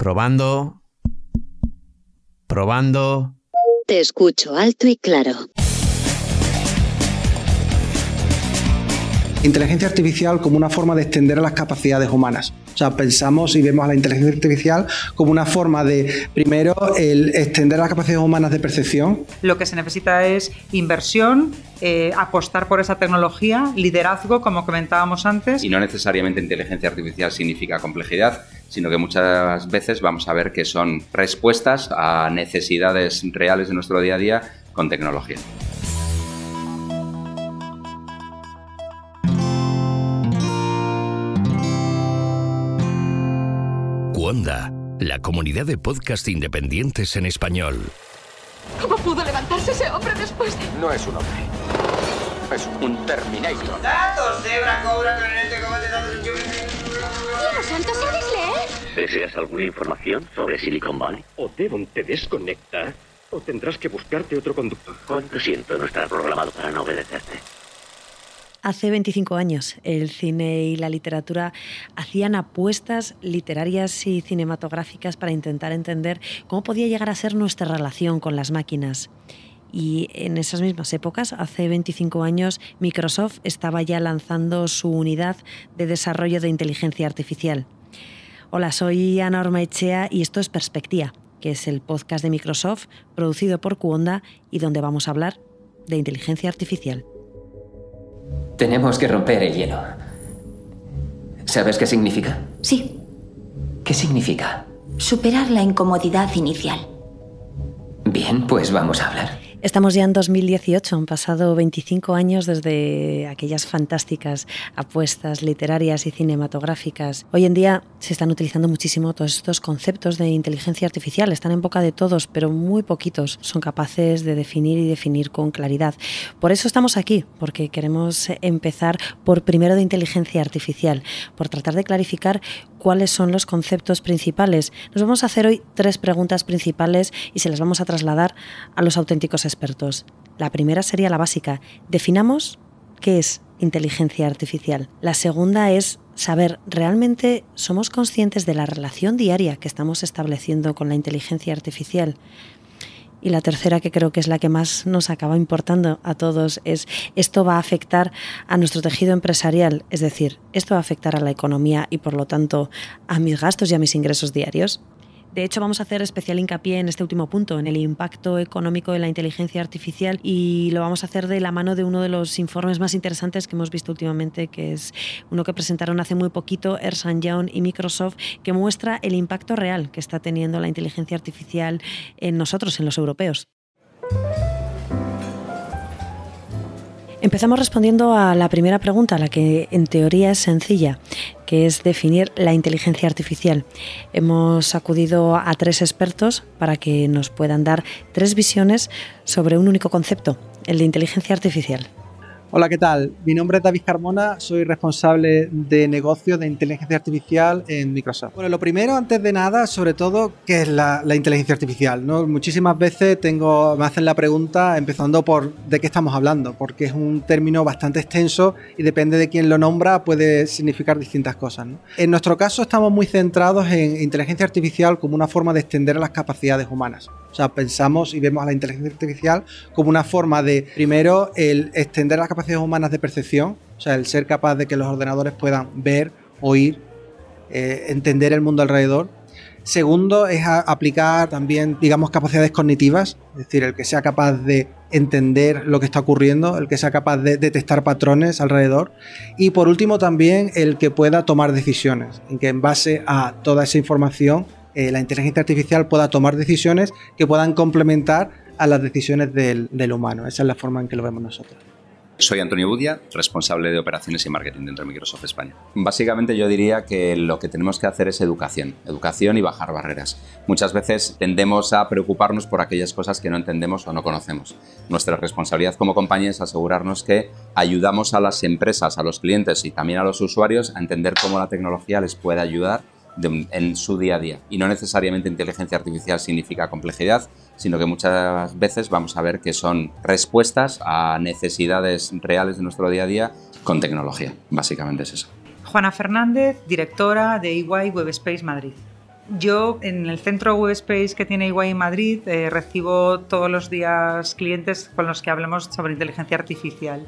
Probando. Probando. Te escucho alto y claro. Inteligencia artificial como una forma de extender las capacidades humanas. O sea, pensamos y vemos a la inteligencia artificial como una forma de, primero, el extender las capacidades humanas de percepción. Lo que se necesita es inversión, eh, apostar por esa tecnología, liderazgo, como comentábamos antes. Y no necesariamente inteligencia artificial significa complejidad, sino que muchas veces vamos a ver que son respuestas a necesidades reales de nuestro día a día con tecnología. Cuonda, la comunidad de podcast independientes en español. ¿Cómo pudo levantarse ese hombre después de...? No es un hombre. Es un Terminator. Datos, cebra, cobra, coronete, combate, datos, ¡Dios santo, sabes leer! ¿Deseas alguna información sobre Silicon Valley? O Devon te desconecta, o tendrás que buscarte otro conductor. Lo siento, no está programado para no obedecerte. Hace 25 años el cine y la literatura hacían apuestas literarias y cinematográficas para intentar entender cómo podía llegar a ser nuestra relación con las máquinas. Y en esas mismas épocas, hace 25 años, Microsoft estaba ya lanzando su unidad de desarrollo de inteligencia artificial. Hola, soy Ana Ormaechea y esto es Perspectiva, que es el podcast de Microsoft producido por Cuonda y donde vamos a hablar de inteligencia artificial. Tenemos que romper el hielo. ¿Sabes qué significa? Sí. ¿Qué significa? Superar la incomodidad inicial. Bien, pues vamos a hablar. Estamos ya en 2018, han pasado 25 años desde aquellas fantásticas apuestas literarias y cinematográficas. Hoy en día se están utilizando muchísimo todos estos conceptos de inteligencia artificial, están en boca de todos, pero muy poquitos son capaces de definir y definir con claridad. Por eso estamos aquí, porque queremos empezar por primero de inteligencia artificial, por tratar de clarificar cuáles son los conceptos principales. Nos vamos a hacer hoy tres preguntas principales y se las vamos a trasladar a los auténticos expertos. La primera sería la básica. Definamos qué es inteligencia artificial. La segunda es saber, ¿realmente somos conscientes de la relación diaria que estamos estableciendo con la inteligencia artificial? Y la tercera, que creo que es la que más nos acaba importando a todos, es esto va a afectar a nuestro tejido empresarial, es decir, esto va a afectar a la economía y por lo tanto a mis gastos y a mis ingresos diarios. De hecho, vamos a hacer especial hincapié en este último punto, en el impacto económico de la inteligencia artificial y lo vamos a hacer de la mano de uno de los informes más interesantes que hemos visto últimamente, que es uno que presentaron hace muy poquito Ernst Young y Microsoft, que muestra el impacto real que está teniendo la inteligencia artificial en nosotros, en los europeos. Empezamos respondiendo a la primera pregunta, la que en teoría es sencilla, que es definir la inteligencia artificial. Hemos acudido a tres expertos para que nos puedan dar tres visiones sobre un único concepto, el de inteligencia artificial. Hola, ¿qué tal? Mi nombre es David Carmona, soy responsable de negocio de inteligencia artificial en Microsoft. Bueno, lo primero, antes de nada, sobre todo, ¿qué es la, la inteligencia artificial? ¿no? Muchísimas veces tengo, me hacen la pregunta empezando por de qué estamos hablando, porque es un término bastante extenso y depende de quién lo nombra puede significar distintas cosas. ¿no? En nuestro caso estamos muy centrados en inteligencia artificial como una forma de extender las capacidades humanas. O sea, pensamos y vemos a la inteligencia artificial como una forma de, primero, el extender las capacidades humanas de percepción, o sea, el ser capaz de que los ordenadores puedan ver, oír, eh, entender el mundo alrededor. Segundo, es aplicar también, digamos, capacidades cognitivas, es decir, el que sea capaz de entender lo que está ocurriendo, el que sea capaz de detectar patrones alrededor. Y por último, también el que pueda tomar decisiones, en que en base a toda esa información eh, la inteligencia artificial pueda tomar decisiones que puedan complementar a las decisiones del, del, humano. Esa es la forma en que lo vemos nosotros. Soy Antonio Budia, responsable de operaciones y marketing dentro de Microsoft España. Básicamente yo diría que lo que tenemos que hacer es educación, educación y bajar barreras. Muchas veces tendemos a preocuparnos por aquellas cosas que no entendemos o no conocemos. Nuestra responsabilidad como compañía es asegurarnos que ayudamos a las empresas, a los clientes y también a los usuarios a entender cómo la tecnología les puede ayudar en su día a día. Y no necesariamente inteligencia artificial significa complejidad, sino que muchas veces vamos a ver que son respuestas a necesidades reales de nuestro día a día con tecnología. Básicamente es eso. Juana Fernández, directora de EY Web Space Madrid. Yo en el centro WebSpace que tiene Iguay en Madrid eh, recibo todos los días clientes con los que hablamos sobre inteligencia artificial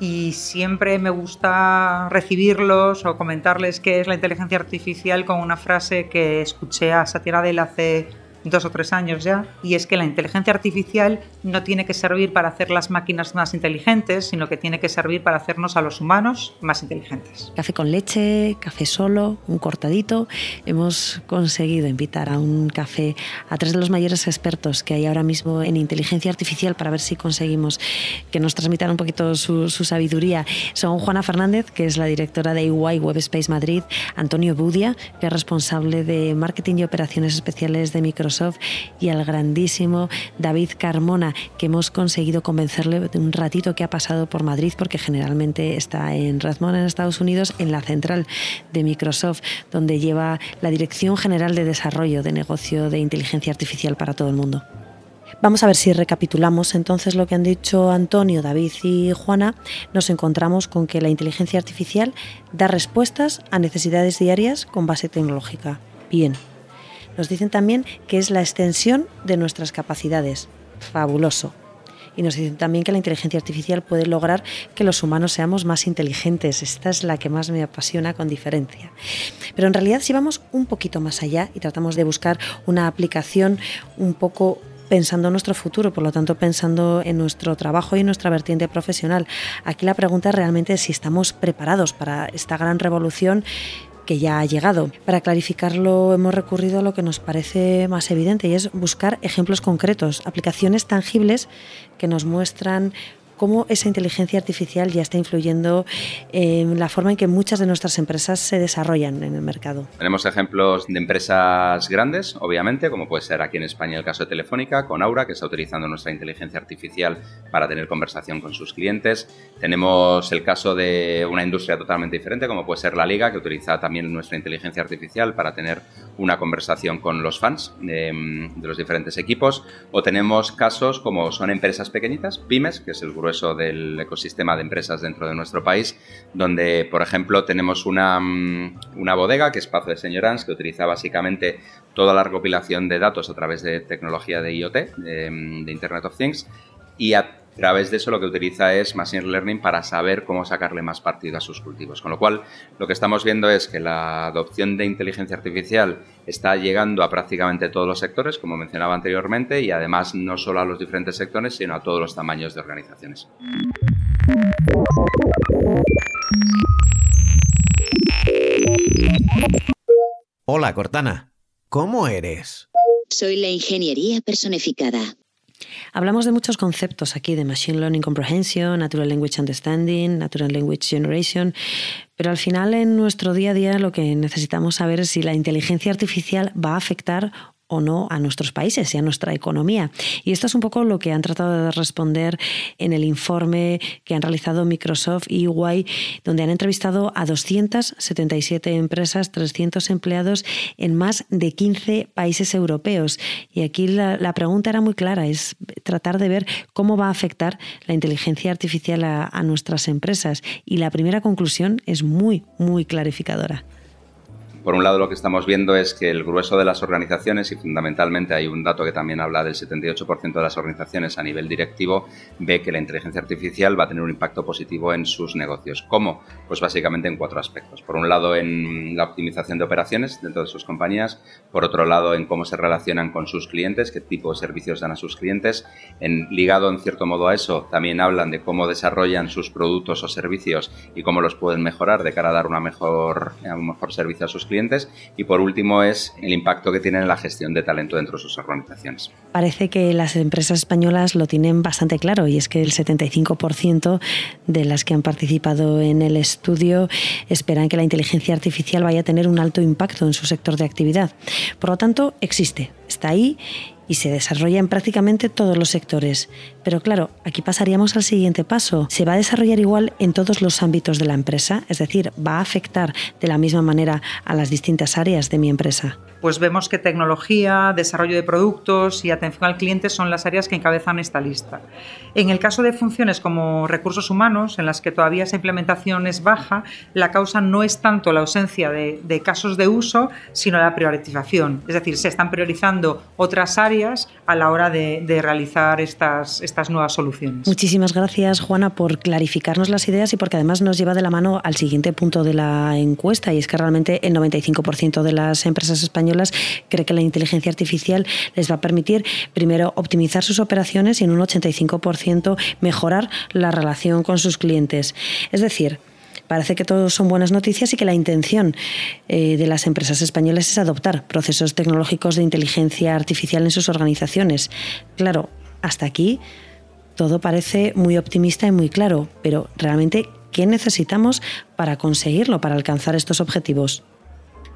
y siempre me gusta recibirlos o comentarles qué es la inteligencia artificial con una frase que escuché a Satya Nadella hace dos o tres años ya, y es que la inteligencia artificial no tiene que servir para hacer las máquinas más inteligentes, sino que tiene que servir para hacernos a los humanos más inteligentes. Café con leche, café solo, un cortadito. Hemos conseguido invitar a un café a tres de los mayores expertos que hay ahora mismo en inteligencia artificial para ver si conseguimos que nos transmitan un poquito su, sabiduría. Son Juana Fernández, que es la directora de EY Webspace Madrid, Antonio Budia, que es responsable de marketing y operaciones especiales de Microsoft y al grandísimo David Carmona, que hemos conseguido convencerle de un ratito que ha pasado por Madrid, porque generalmente está en Redmond, en Estados Unidos, en la central de Microsoft, donde lleva la Dirección General de Desarrollo de Negocio de Inteligencia Artificial para todo el mundo. Vamos a ver si recapitulamos entonces lo que han dicho Antonio, David y Juana. Nos encontramos con que la inteligencia artificial da respuestas a necesidades diarias con base tecnológica. Bien, nos dicen también que es la extensión de nuestras capacidades. Fabuloso. Y nos dicen también que la inteligencia artificial puede lograr que los humanos seamos más inteligentes. Esta es la que más me apasiona con diferencia. Pero en realidad si vamos un poquito más allá y tratamos de buscar una aplicación un poco pensando en nuestro futuro, por lo tanto pensando en nuestro trabajo y en nuestra vertiente profesional. Aquí la pregunta realmente es si estamos preparados para esta gran revolución que ya ha llegado. Para clarificarlo hemos recurrido a lo que nos parece más evidente y es buscar ejemplos concretos, aplicaciones tangibles que nos muestran cómo esa inteligencia artificial ya está influyendo en la forma en que muchas de nuestras empresas se desarrollan en el mercado. Tenemos ejemplos de empresas grandes, obviamente, como puede ser aquí en España el caso de Telefónica, con Aura, que está utilizando nuestra inteligencia artificial para tener conversación con sus clientes. Tenemos el caso de una industria totalmente diferente, como puede ser la Liga, que utiliza también nuestra inteligencia artificial para tener una conversación con los fans de, de los diferentes equipos. O tenemos casos como son empresas pequeñitas, pymes, que es el grupo grueso del ecosistema de empresas dentro de nuestro país, donde, por ejemplo, tenemos una, mm, una bodega que es Pazo de Señorans, que utiliza básicamente toda la recopilación de datos a través de tecnología de IoT, de, de Internet of Things, y a a través de eso lo que utiliza es Machine Learning para saber cómo sacarle más partido a sus cultivos. Con lo cual, lo que estamos viendo es que la adopción de inteligencia artificial está llegando a prácticamente todos los sectores, como mencionaba anteriormente, y además no solo a los diferentes sectores, sino a todos los tamaños de organizaciones. Hola, Cortana. ¿Cómo eres? Soy la ingeniería personificada. Hablamos de muchos conceptos aquí, de Machine Learning Comprehension, Natural Language Understanding, Natural Language Generation, pero al final en nuestro día a día lo que necesitamos saber es si la inteligencia artificial va a afectar o no a nuestros países y a nuestra economía. Y esto es un poco lo que han tratado de responder en el informe que han realizado Microsoft y EY, donde han entrevistado a 277 empresas, 300 empleados en más de 15 países europeos. Y aquí la, pregunta era muy clara, es tratar de ver cómo va a afectar la inteligencia artificial a nuestras empresas. Y la primera conclusión es muy, muy clarificadora. Por un lado, lo que estamos viendo es que el grueso de las organizaciones, y fundamentalmente hay un dato que también habla del 78% de las organizaciones a nivel directivo, ve que la inteligencia artificial va a tener un impacto positivo en sus negocios. ¿Cómo? Pues básicamente en cuatro aspectos. Por un lado, en la optimización de operaciones dentro de sus compañías. Por otro lado, en cómo se relacionan con sus clientes, qué tipo de servicios dan a sus clientes. En, ligado, en cierto modo, a eso, también hablan de cómo desarrollan sus productos o servicios y cómo los pueden mejorar de cara a dar una mejor, un mejor servicio a sus clientes y por último es el impacto que tiene en la gestión de talento dentro de sus organizaciones. Parece que las empresas españolas lo tienen bastante claro y es que el 75% de las que han participado en el estudio esperan que la inteligencia artificial vaya a tener un alto impacto en su sector de actividad. Por lo tanto, existe, está ahí y se desarrolla en prácticamente todos los sectores. Pero claro, aquí pasaríamos al siguiente paso. ¿Se va a desarrollar igual en todos los ámbitos de la empresa? Es decir, ¿va a afectar de la misma manera a las distintas áreas de mi empresa? Pues vemos que tecnología, desarrollo de productos y atención al cliente son las áreas que encabezan esta lista. En el caso de funciones como recursos humanos, en las que todavía esa implementación es baja, la causa no es tanto la ausencia de, casos de uso, sino la priorización. Es decir, se están priorizando otras áreas a la hora de, de realizar estas, estas nuevas soluciones. Muchísimas gracias, Juana, por clarificarnos las ideas y porque además nos lleva de la mano al siguiente punto de la encuesta, y es que realmente el 95% de las empresas españolas cree que la inteligencia artificial les va a permitir, primero, optimizar sus operaciones y en un 85% mejorar la relación con sus clientes. Es decir, Parece que todo son buenas noticias y que la intención eh, de las empresas españolas es adoptar procesos tecnológicos de inteligencia artificial en sus organizaciones. Claro, hasta aquí todo parece muy optimista y muy claro, pero realmente, ¿qué necesitamos para conseguirlo, para alcanzar estos objetivos?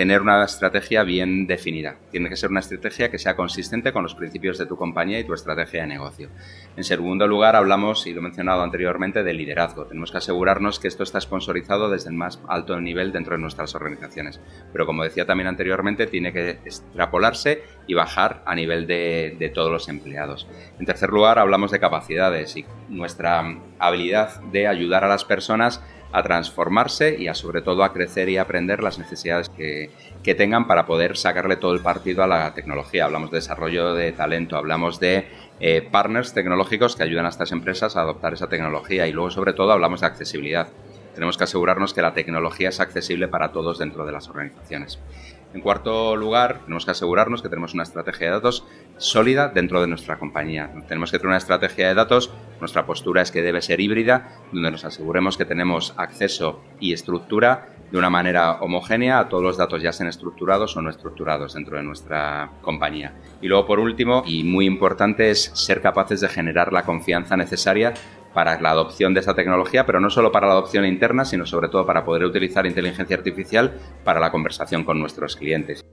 Tener una estrategia bien definida. Tiene que ser una estrategia que sea consistente con los principios de tu compañía y tu estrategia de negocio. En segundo lugar, hablamos, y lo he mencionado anteriormente, de liderazgo. Tenemos que asegurarnos que esto está sponsorizado desde el más alto nivel dentro de nuestras organizaciones. Pero como decía también anteriormente, tiene que extrapolarse y bajar a nivel de, de todos los empleados. En tercer lugar, hablamos de capacidades y nuestra habilidad de ayudar a las personas a transformarse y a sobre todo a crecer y aprender las necesidades que, que, tengan para poder sacarle todo el partido a la tecnología. Hablamos de desarrollo de talento, hablamos de eh, partners tecnológicos que ayudan a estas empresas a adoptar esa tecnología y luego sobre todo hablamos de accesibilidad. Tenemos que asegurarnos que la tecnología es accesible para todos dentro de las organizaciones. En cuarto lugar, tenemos que asegurarnos que tenemos una estrategia de datos sólida dentro de nuestra compañía. Tenemos que tener una estrategia de datos, nuestra postura es que debe ser híbrida, donde nos aseguremos que tenemos acceso y estructura de una manera homogénea a todos los datos, ya sean estructurados o no estructurados dentro de nuestra compañía. Y luego, por último, y muy importante, es ser capaces de generar la confianza necesaria para la adopción de esa tecnología, pero no solo para la adopción interna, sino sobre todo para poder utilizar inteligencia artificial para la conversación con nuestros clientes.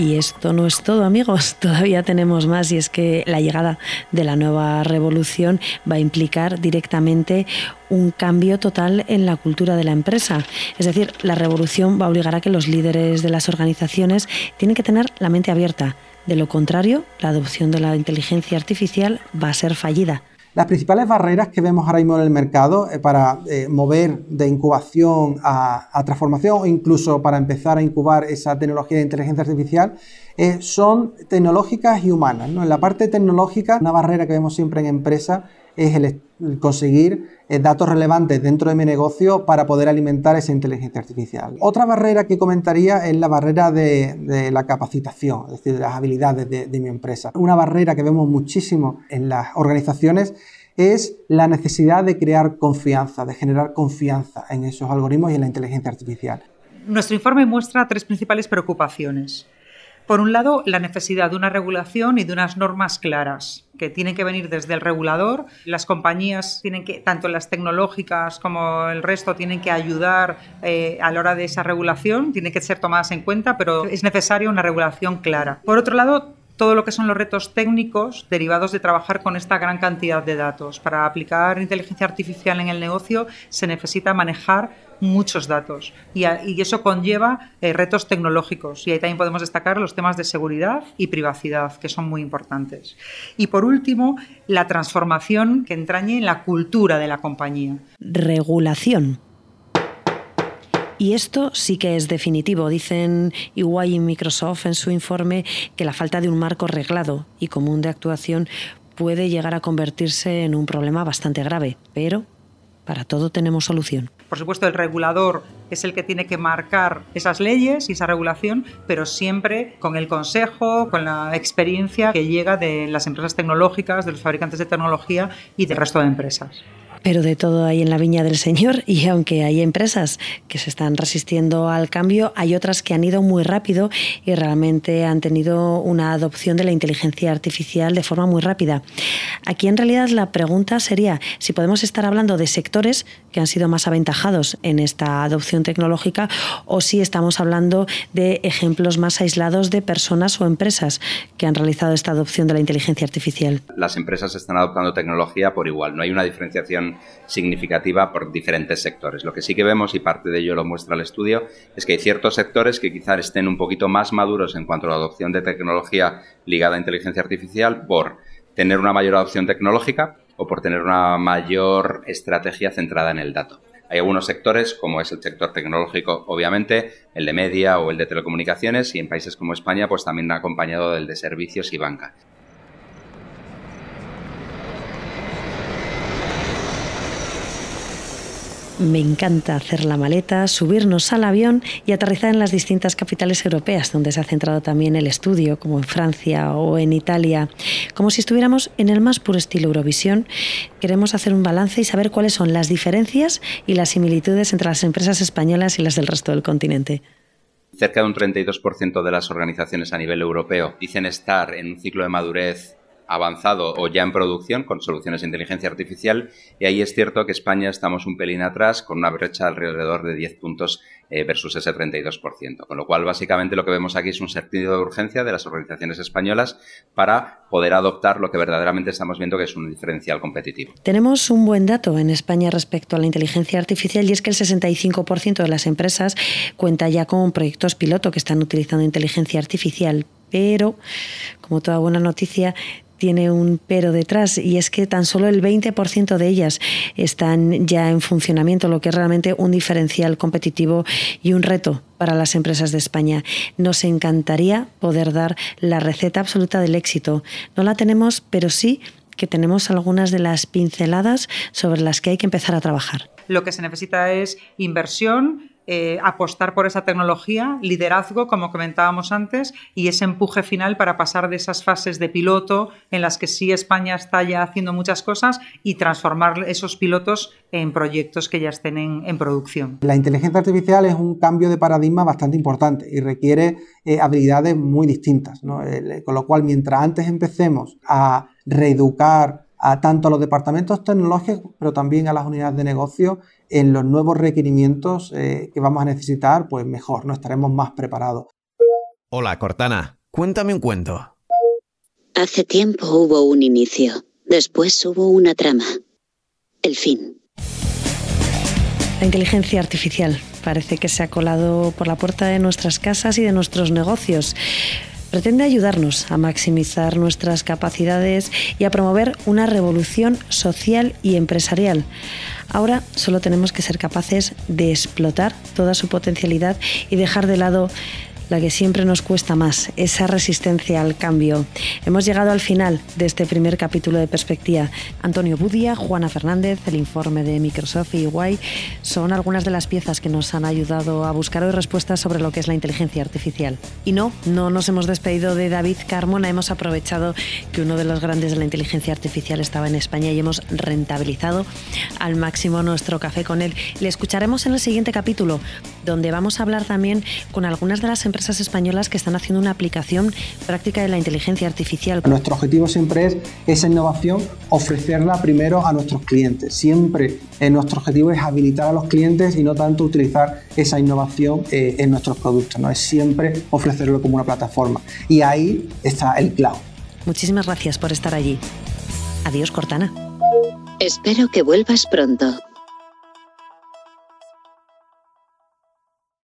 Y esto no es todo, amigos. Todavía tenemos más y es que la llegada de la nueva revolución va a implicar directamente un cambio total en la cultura de la empresa. Es decir, la revolución va a obligar a que los líderes de las organizaciones tienen que tener la mente abierta. De lo contrario, la adopción de la inteligencia artificial va a ser fallida. Las principales barreras que vemos ahora mismo en el mercado eh, para eh, mover de incubación a, transformación o incluso para empezar a incubar esa tecnología de inteligencia artificial eh, son tecnológicas y humanas. En la parte tecnológica, una barrera que vemos siempre en empresas es el, conseguir datos relevantes dentro de mi negocio para poder alimentar esa inteligencia artificial. Otra barrera que comentaría es la barrera de, la capacitación, es decir, de las habilidades de, de mi empresa. Una barrera que vemos muchísimo en las organizaciones es la necesidad de crear confianza, de generar confianza en esos algoritmos y en la inteligencia artificial. Nuestro informe muestra tres principales preocupaciones. Por un lado, la necesidad de una regulación y de unas normas claras que tienen que venir desde el regulador. Las compañías tienen que, tanto las tecnológicas como el resto, tienen que ayudar eh, a la hora de esa regulación, tienen que ser tomadas en cuenta, pero es necesaria una regulación clara. Por otro lado, todo lo que son los retos técnicos derivados de trabajar con esta gran cantidad de datos. Para aplicar inteligencia artificial en el negocio se necesita manejar muchos datos y, eso conlleva eh, retos tecnológicos y ahí también podemos destacar los temas de seguridad y privacidad que son muy importantes. Y por último, la transformación que entrañe en la cultura de la compañía. Regulación. Y esto sí que es definitivo. Dicen EY y Microsoft en su informe que la falta de un marco reglado y común de actuación puede llegar a convertirse en un problema bastante grave, pero para todo tenemos solución. Por supuesto, el regulador es el que tiene que marcar esas leyes y esa regulación, pero siempre con el consejo, con la experiencia que llega de las empresas tecnológicas, de los fabricantes de tecnología y del resto de empresas. Pero de todo hay en la viña del Señor y aunque hay empresas que se están resistiendo al cambio, hay otras que han ido muy rápido y realmente han tenido una adopción de la inteligencia artificial de forma muy rápida. Aquí en realidad la pregunta sería si podemos estar hablando de sectores que han sido más aventajados en esta adopción tecnológica o si estamos hablando de ejemplos más aislados de personas o empresas que han realizado esta adopción de la inteligencia artificial. Las empresas están adoptando tecnología por igual, no hay una diferenciación significativa por diferentes sectores. Lo que sí que vemos, y parte de ello lo muestra el estudio, es que hay ciertos sectores que quizás estén un poquito más maduros en cuanto a la adopción de tecnología ligada a inteligencia artificial por tener una mayor adopción tecnológica o por tener una mayor estrategia centrada en el dato. Hay algunos sectores, como es el sector tecnológico, obviamente, el de media o el de telecomunicaciones, y en países como España, pues también acompañado del de servicios y banca. Me encanta hacer la maleta, subirnos al avión y aterrizar en las distintas capitales europeas donde se ha centrado también el estudio, como en Francia o en Italia. Como si estuviéramos en el más puro estilo Eurovisión, queremos hacer un balance y saber cuáles son las diferencias y las similitudes entre las empresas españolas y las del resto del continente. Cerca de un 32% de las organizaciones a nivel europeo dicen estar en un ciclo de madurez avanzado o ya en producción con soluciones de inteligencia artificial y ahí es cierto que España estamos un pelín atrás con una brecha alrededor de 10 puntos eh, versus ese 32%. Con lo cual, básicamente lo que vemos aquí es un sentido de urgencia de las organizaciones españolas para poder adoptar lo que verdaderamente estamos viendo que es un diferencial competitivo. Tenemos un buen dato en España respecto a la inteligencia artificial y es que el 65% de las empresas cuenta ya con proyectos piloto que están utilizando inteligencia artificial. Pero, como toda buena noticia, tiene un pero detrás y es que tan solo el 20% de ellas están ya en funcionamiento, lo que es realmente un diferencial competitivo y un reto para las empresas de España. Nos encantaría poder dar la receta absoluta del éxito. No la tenemos, pero sí que tenemos algunas de las pinceladas sobre las que hay que empezar a trabajar. Lo que se necesita es inversión, eh, apostar por esa tecnología, liderazgo, como comentábamos antes, y ese empuje final para pasar de esas fases de piloto en las que sí España está ya haciendo muchas cosas y transformar esos pilotos en proyectos que ya estén en, producción. La inteligencia artificial es un cambio de paradigma bastante importante y requiere eh, habilidades muy distintas, con lo cual mientras antes empecemos a reeducar a tanto a los departamentos tecnológicos, pero también a las unidades de negocio en los nuevos requerimientos eh, que vamos a necesitar, pues mejor, ¿no? Estaremos más preparados. Hola, Cortana. Cuéntame un cuento. Hace tiempo hubo un inicio. Después hubo una trama. El fin. La inteligencia artificial parece que se ha colado por la puerta de nuestras casas y de nuestros negocios pretende ayudarnos a maximizar nuestras capacidades y a promover una revolución social y empresarial. Ahora solo tenemos que ser capaces de explotar toda su potencialidad y dejar de lado la que siempre nos cuesta más, esa resistencia al cambio. Hemos llegado al final de este primer capítulo de Perspectiva. Antonio Budia, Juana Fernández, el informe de Microsoft y Iguay son algunas de las piezas que nos han ayudado a buscar hoy respuestas sobre lo que es la inteligencia artificial. Y no, no nos hemos despedido de David Carmona, hemos aprovechado que uno de los grandes de la inteligencia artificial estaba en España y hemos rentabilizado al máximo nuestro café con él. Le escucharemos en el siguiente capítulo, donde vamos a hablar también con algunas de las empresas españolas que están haciendo una aplicación práctica de la inteligencia artificial. Nuestro objetivo siempre es esa innovación, ofrecerla primero a nuestros clientes. Siempre eh, nuestro objetivo es habilitar a los clientes y no tanto utilizar esa innovación eh, en nuestros productos. ¿no? Es siempre ofrecerlo como una plataforma. Y ahí está el cloud. Muchísimas gracias por estar allí. Adiós, Cortana. Espero que vuelvas pronto.